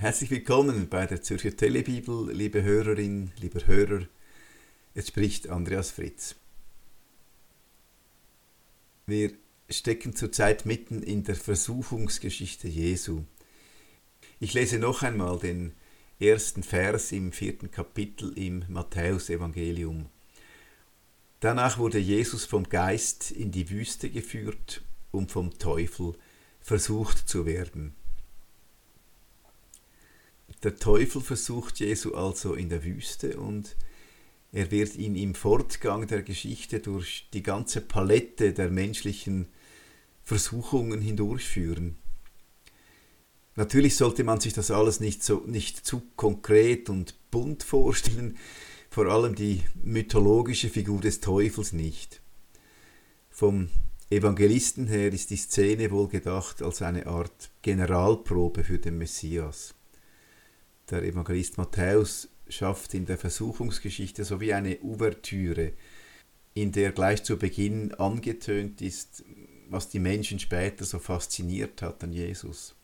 Herzlich willkommen bei der Zürcher Telebibel, liebe Hörerin, lieber Hörer. Es spricht Andreas Fritz. Wir stecken zurzeit mitten in der Versuchungsgeschichte Jesu. Ich lese noch einmal den ersten Vers im vierten Kapitel im Matthäusevangelium. Danach wurde Jesus vom Geist in die Wüste geführt, um vom Teufel versucht zu werden. Der Teufel versucht Jesu also in der Wüste und er wird ihn im Fortgang der Geschichte durch die ganze Palette der menschlichen Versuchungen hindurchführen. Natürlich sollte man sich das alles nicht, so, nicht zu konkret und bunt vorstellen, vor allem die mythologische Figur des Teufels nicht. Vom Evangelisten her ist die Szene wohl gedacht als eine Art Generalprobe für den Messias. Der Evangelist Matthäus schafft in der Versuchungsgeschichte so wie eine Ouvertüre, in der gleich zu Beginn angetönt ist, was die Menschen später so fasziniert hat an Jesus.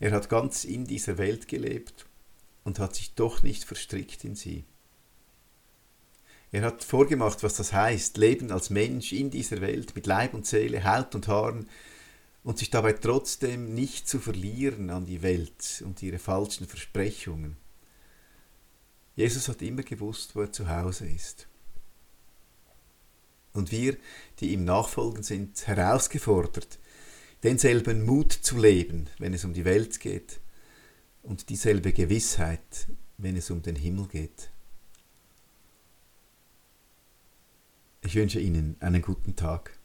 Er hat ganz in dieser Welt gelebt und hat sich doch nicht verstrickt in sie. Er hat vorgemacht, was das heißt, Leben als Mensch in dieser Welt mit Leib und Seele, Haut und Haaren und sich dabei trotzdem nicht zu verlieren an die Welt und ihre falschen Versprechungen. Jesus hat immer gewusst, wo er zu Hause ist. Und wir, die ihm nachfolgen, sind herausgefordert, denselben Mut zu leben, wenn es um die Welt geht, und dieselbe Gewissheit, wenn es um den Himmel geht. Ich wünsche Ihnen einen guten Tag.